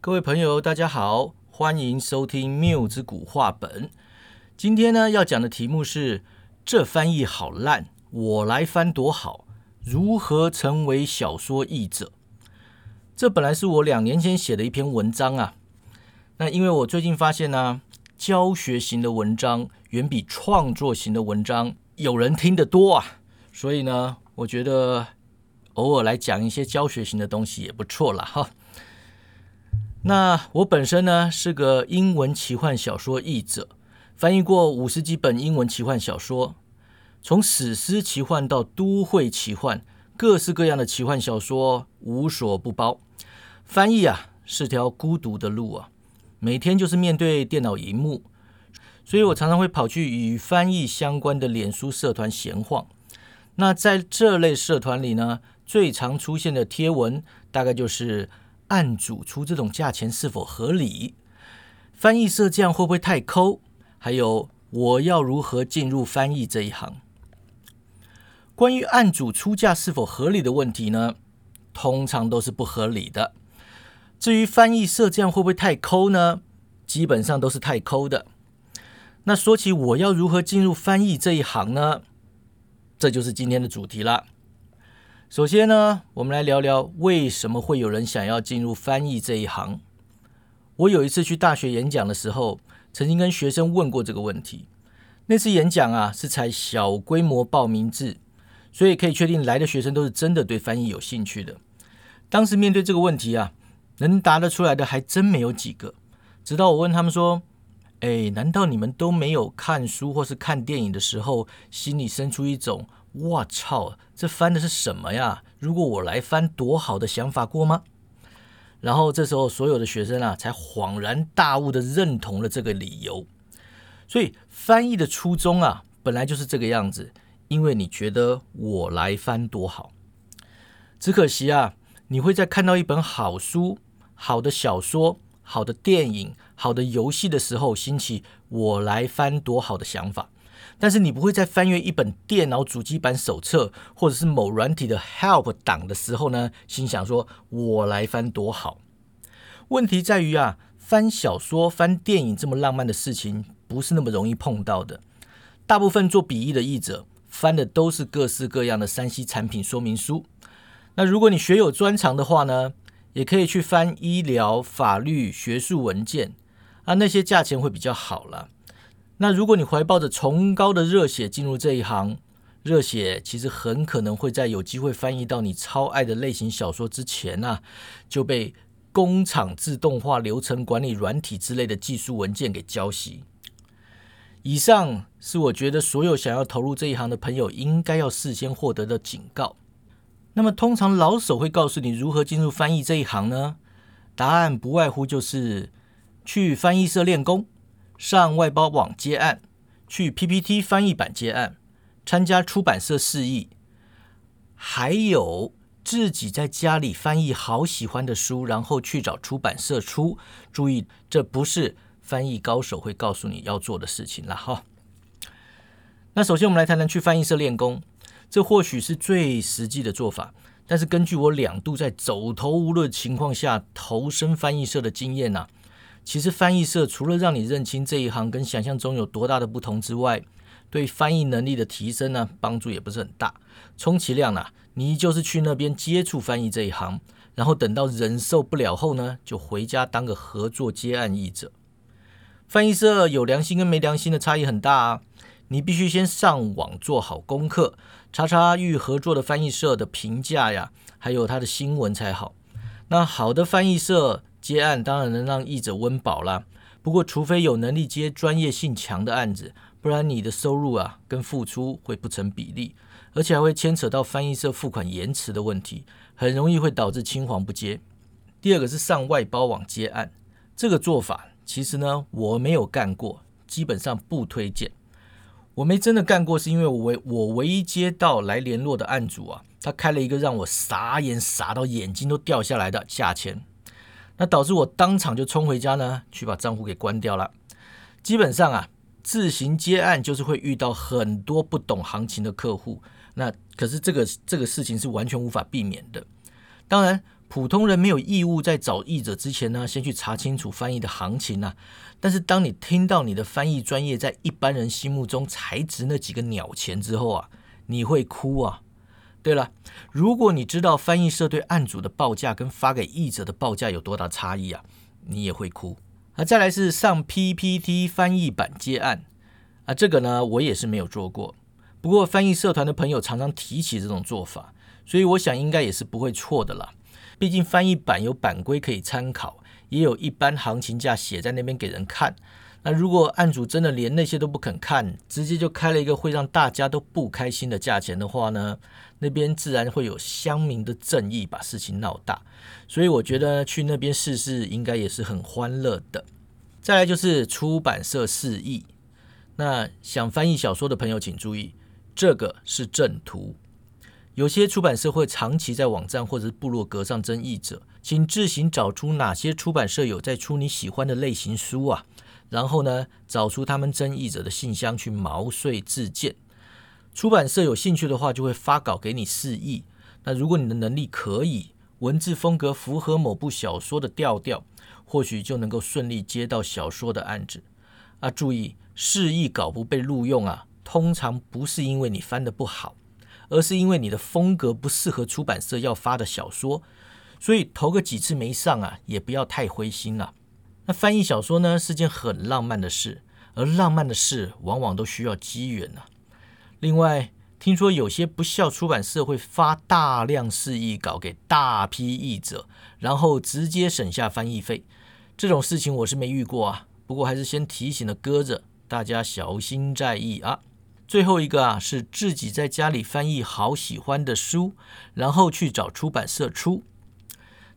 各位朋友，大家好，欢迎收听谬之古话本。今天呢，要讲的题目是：这翻译好烂，我来翻多好？如何成为小说译者？这本来是我两年前写的一篇文章啊。那因为我最近发现呢，教学型的文章远比创作型的文章有人听得多啊，所以呢，我觉得偶尔来讲一些教学型的东西也不错了哈。那我本身呢是个英文奇幻小说译者，翻译过五十几本英文奇幻小说，从史诗奇幻到都会奇幻，各式各样的奇幻小说无所不包。翻译啊是条孤独的路啊，每天就是面对电脑荧幕，所以我常常会跑去与翻译相关的脸书社团闲晃。那在这类社团里呢，最常出现的贴文大概就是。案主出这种价钱是否合理？翻译社这样会不会太抠？还有我要如何进入翻译这一行？关于案主出价是否合理的问题呢？通常都是不合理的。至于翻译社这样会不会太抠呢？基本上都是太抠的。那说起我要如何进入翻译这一行呢？这就是今天的主题了。首先呢，我们来聊聊为什么会有人想要进入翻译这一行。我有一次去大学演讲的时候，曾经跟学生问过这个问题。那次演讲啊是采小规模报名制，所以可以确定来的学生都是真的对翻译有兴趣的。当时面对这个问题啊，能答得出来的还真没有几个。直到我问他们说：“哎，难道你们都没有看书或是看电影的时候，心里生出一种？”我操，这翻的是什么呀？如果我来翻，多好的想法过吗？然后这时候，所有的学生啊，才恍然大悟的认同了这个理由。所以翻译的初衷啊，本来就是这个样子，因为你觉得我来翻多好。只可惜啊，你会在看到一本好书、好的小说、好的电影、好的游戏的时候，兴起我来翻多好的想法。但是你不会在翻阅一本电脑主机版手册，或者是某软体的 Help 档的时候呢，心想说：“我来翻多好。”问题在于啊，翻小说、翻电影这么浪漫的事情，不是那么容易碰到的。大部分做笔译的译者翻的都是各式各样的三 C 产品说明书。那如果你学有专长的话呢，也可以去翻医疗、法律、学术文件啊，那些价钱会比较好了。那如果你怀抱着崇高的热血进入这一行，热血其实很可能会在有机会翻译到你超爱的类型小说之前啊，就被工厂自动化流程管理软体之类的技术文件给浇熄。以上是我觉得所有想要投入这一行的朋友应该要事先获得的警告。那么，通常老手会告诉你如何进入翻译这一行呢？答案不外乎就是去翻译社练功。上外包网接案，去 PPT 翻译版接案，参加出版社试译，还有自己在家里翻译好喜欢的书，然后去找出版社出。注意，这不是翻译高手会告诉你要做的事情了哈。那首先我们来谈谈去翻译社练功，这或许是最实际的做法。但是根据我两度在走投无路的情况下投身翻译社的经验呐。其实翻译社除了让你认清这一行跟想象中有多大的不同之外，对翻译能力的提升呢，帮助也不是很大。充其量呢，你就是去那边接触翻译这一行，然后等到忍受不了后呢，就回家当个合作接案译者。翻译社有良心跟没良心的差异很大啊，你必须先上网做好功课，查查与合作的翻译社的评价呀，还有他的新闻才好。那好的翻译社。接案当然能让译者温饱啦，不过除非有能力接专业性强的案子，不然你的收入啊跟付出会不成比例，而且还会牵扯到翻译社付款延迟的问题，很容易会导致青黄不接。第二个是上外包网接案，这个做法其实呢我没有干过，基本上不推荐。我没真的干过，是因为我唯我唯一接到来联络的案主啊，他开了一个让我傻眼傻到眼睛都掉下来的价钱。那导致我当场就冲回家呢，去把账户给关掉了。基本上啊，自行接案就是会遇到很多不懂行情的客户。那可是这个这个事情是完全无法避免的。当然，普通人没有义务在找译者之前呢，先去查清楚翻译的行情啊。但是当你听到你的翻译专业在一般人心目中才值那几个鸟钱之后啊，你会哭啊。对了，如果你知道翻译社对案主的报价跟发给译者的报价有多大差异啊，你也会哭。啊，再来是上 PPT 翻译版接案啊，这个呢我也是没有做过，不过翻译社团的朋友常常提起这种做法，所以我想应该也是不会错的啦。毕竟翻译版有版规可以参考，也有一般行情价写在那边给人看。那如果案主真的连那些都不肯看，直接就开了一个会让大家都不开心的价钱的话呢，那边自然会有乡民的正义把事情闹大。所以我觉得去那边试试应该也是很欢乐的。再来就是出版社示意，那想翻译小说的朋友请注意，这个是正途。有些出版社会长期在网站或者是部落格上争译者，请自行找出哪些出版社有在出你喜欢的类型书啊，然后呢，找出他们争议者的信箱去毛遂自荐。出版社有兴趣的话，就会发稿给你示意。那如果你的能力可以，文字风格符合某部小说的调调，或许就能够顺利接到小说的案子。啊，注意示意稿不被录用啊，通常不是因为你翻的不好。而是因为你的风格不适合出版社要发的小说，所以投个几次没上啊，也不要太灰心了。那翻译小说呢是件很浪漫的事，而浪漫的事往往都需要机缘啊。另外，听说有些不孝出版社会发大量示意稿给大批译者，然后直接省下翻译费，这种事情我是没遇过啊。不过还是先提醒了鸽子，大家小心在意啊。最后一个啊，是自己在家里翻译好喜欢的书，然后去找出版社出。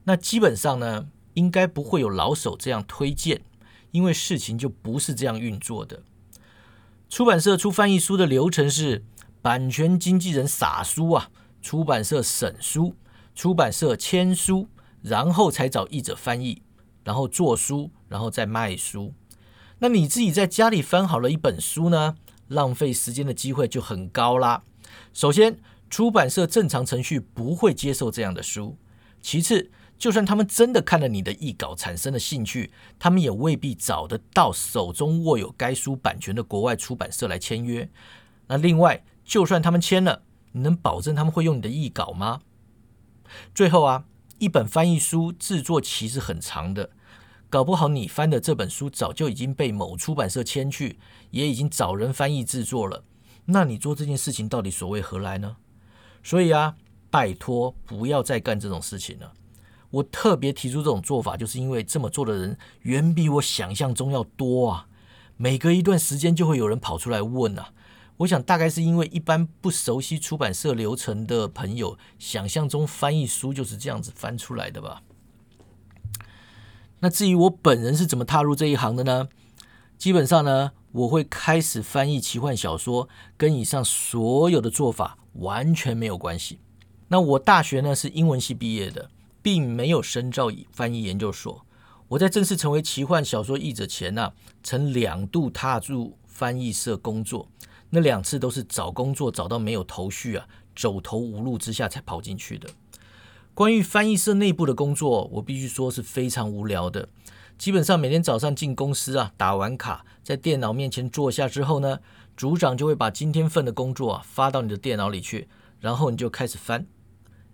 那基本上呢，应该不会有老手这样推荐，因为事情就不是这样运作的。出版社出翻译书的流程是：版权经纪人撒书啊，出版社审书，出版社签书，然后才找译者翻译，然后做书，然后再卖书。那你自己在家里翻好了一本书呢？浪费时间的机会就很高啦。首先，出版社正常程序不会接受这样的书；其次，就算他们真的看了你的译稿产生了兴趣，他们也未必找得到手中握有该书版权的国外出版社来签约。那另外，就算他们签了，你能保证他们会用你的译稿吗？最后啊，一本翻译书制作期是很长的。搞不好你翻的这本书早就已经被某出版社签去，也已经找人翻译制作了。那你做这件事情到底所为何来呢？所以啊，拜托不要再干这种事情了。我特别提出这种做法，就是因为这么做的人远比我想象中要多啊。每隔一段时间就会有人跑出来问啊。我想大概是因为一般不熟悉出版社流程的朋友，想象中翻译书就是这样子翻出来的吧。那至于我本人是怎么踏入这一行的呢？基本上呢，我会开始翻译奇幻小说，跟以上所有的做法完全没有关系。那我大学呢是英文系毕业的，并没有深造翻译研究所。我在正式成为奇幻小说译者前呢，曾两度踏入翻译社工作，那两次都是找工作找到没有头绪啊，走投无路之下才跑进去的。关于翻译社内部的工作，我必须说是非常无聊的。基本上每天早上进公司啊，打完卡，在电脑面前坐下之后呢，组长就会把今天份的工作啊发到你的电脑里去，然后你就开始翻。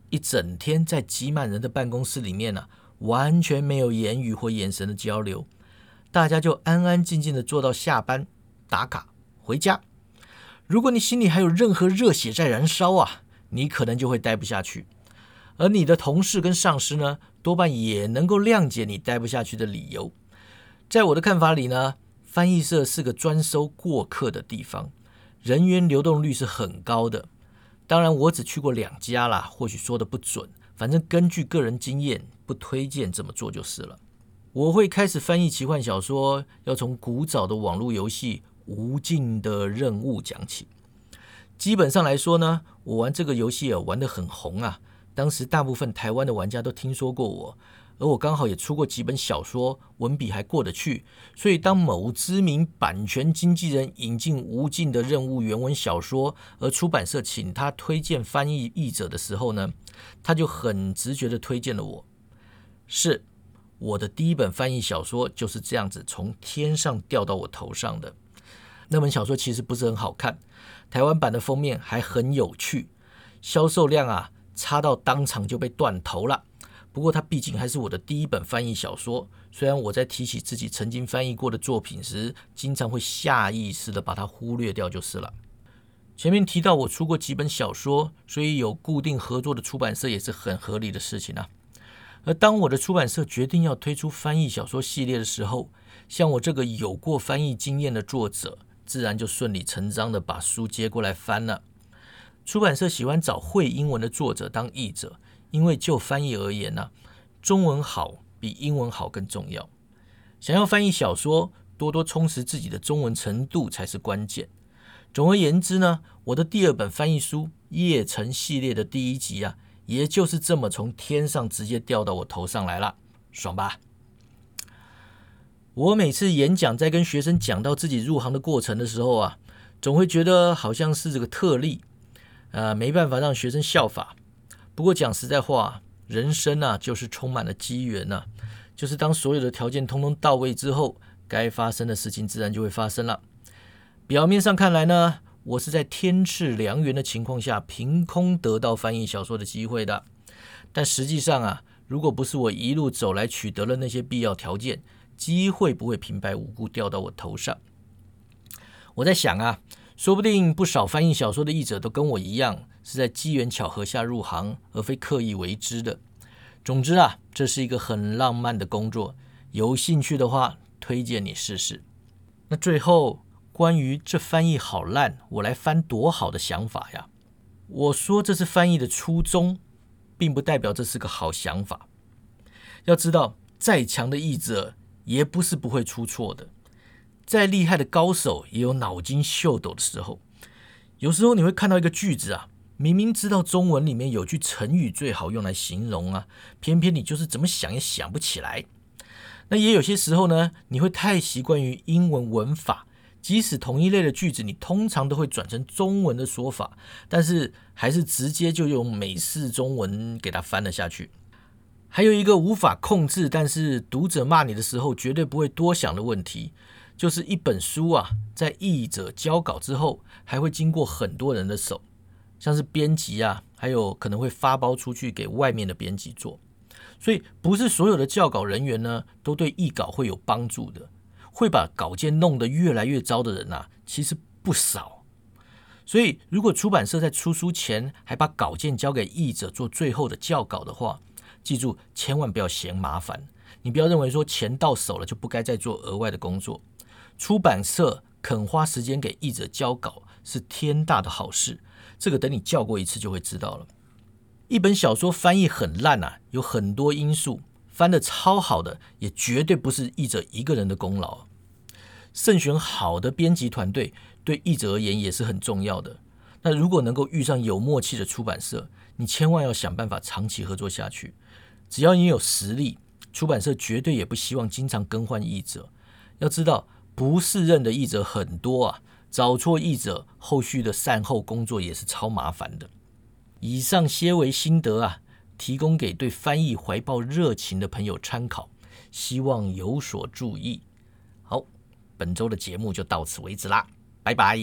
一整天在挤满人的办公室里面呢，完全没有言语或眼神的交流，大家就安安静静的做到下班打卡回家。如果你心里还有任何热血在燃烧啊，你可能就会待不下去。而你的同事跟上司呢，多半也能够谅解你待不下去的理由。在我的看法里呢，翻译社是个专收过客的地方，人员流动率是很高的。当然，我只去过两家啦，或许说的不准。反正根据个人经验，不推荐这么做就是了。我会开始翻译奇幻小说，要从古早的网络游戏《无尽的任务》讲起。基本上来说呢，我玩这个游戏啊，玩得很红啊。当时大部分台湾的玩家都听说过我，而我刚好也出过几本小说，文笔还过得去，所以当某知名版权经纪人引进《无尽的任务》原文小说，而出版社请他推荐翻译译者的时候呢，他就很直觉的推荐了我。是我的第一本翻译小说就是这样子从天上掉到我头上的。那本小说其实不是很好看，台湾版的封面还很有趣，销售量啊差到当场就被断头了。不过，它毕竟还是我的第一本翻译小说。虽然我在提起自己曾经翻译过的作品时，经常会下意识的把它忽略掉，就是了。前面提到我出过几本小说，所以有固定合作的出版社也是很合理的事情啊。而当我的出版社决定要推出翻译小说系列的时候，像我这个有过翻译经验的作者，自然就顺理成章的把书接过来翻了。出版社喜欢找会英文的作者当译者。因为就翻译而言呢，中文好比英文好更重要。想要翻译小说，多多充实自己的中文程度才是关键。总而言之呢，我的第二本翻译书《叶城》系列的第一集啊，也就是这么从天上直接掉到我头上来了，爽吧？我每次演讲在跟学生讲到自己入行的过程的时候啊，总会觉得好像是这个特例，呃，没办法让学生效法。不过讲实在话，人生啊就是充满了机缘呐，就是当所有的条件通通到位之后，该发生的事情自然就会发生了。表面上看来呢，我是在天赐良缘的情况下凭空得到翻译小说的机会的，但实际上啊，如果不是我一路走来取得了那些必要条件，机会不会平白无故掉到我头上。我在想啊，说不定不少翻译小说的译者都跟我一样。是在机缘巧合下入行，而非刻意为之的。总之啊，这是一个很浪漫的工作。有兴趣的话，推荐你试试。那最后，关于这翻译好烂，我来翻多好的想法呀？我说这是翻译的初衷，并不代表这是个好想法。要知道，再强的译者也不是不会出错的，再厉害的高手也有脑筋秀逗的时候。有时候你会看到一个句子啊。明明知道中文里面有句成语最好用来形容啊，偏偏你就是怎么想也想不起来。那也有些时候呢，你会太习惯于英文文法，即使同一类的句子，你通常都会转成中文的说法，但是还是直接就用美式中文给它翻了下去。还有一个无法控制，但是读者骂你的时候绝对不会多想的问题，就是一本书啊，在译者交稿之后，还会经过很多人的手。像是编辑啊，还有可能会发包出去给外面的编辑做，所以不是所有的校稿人员呢都对译稿会有帮助的，会把稿件弄得越来越糟的人啊，其实不少。所以如果出版社在出书前还把稿件交给译者做最后的校稿的话，记住千万不要嫌麻烦，你不要认为说钱到手了就不该再做额外的工作。出版社肯花时间给译者交稿是天大的好事。这个等你叫过一次就会知道了。一本小说翻译很烂啊，有很多因素；翻的超好的，也绝对不是译者一个人的功劳。慎选好的编辑团队，对译者而言也是很重要的。那如果能够遇上有默契的出版社，你千万要想办法长期合作下去。只要你有实力，出版社绝对也不希望经常更换译者。要知道，不适任的译者很多啊。找错译者，后续的善后工作也是超麻烦的。以上些为心得啊，提供给对翻译怀抱热情的朋友参考，希望有所注意。好，本周的节目就到此为止啦，拜拜。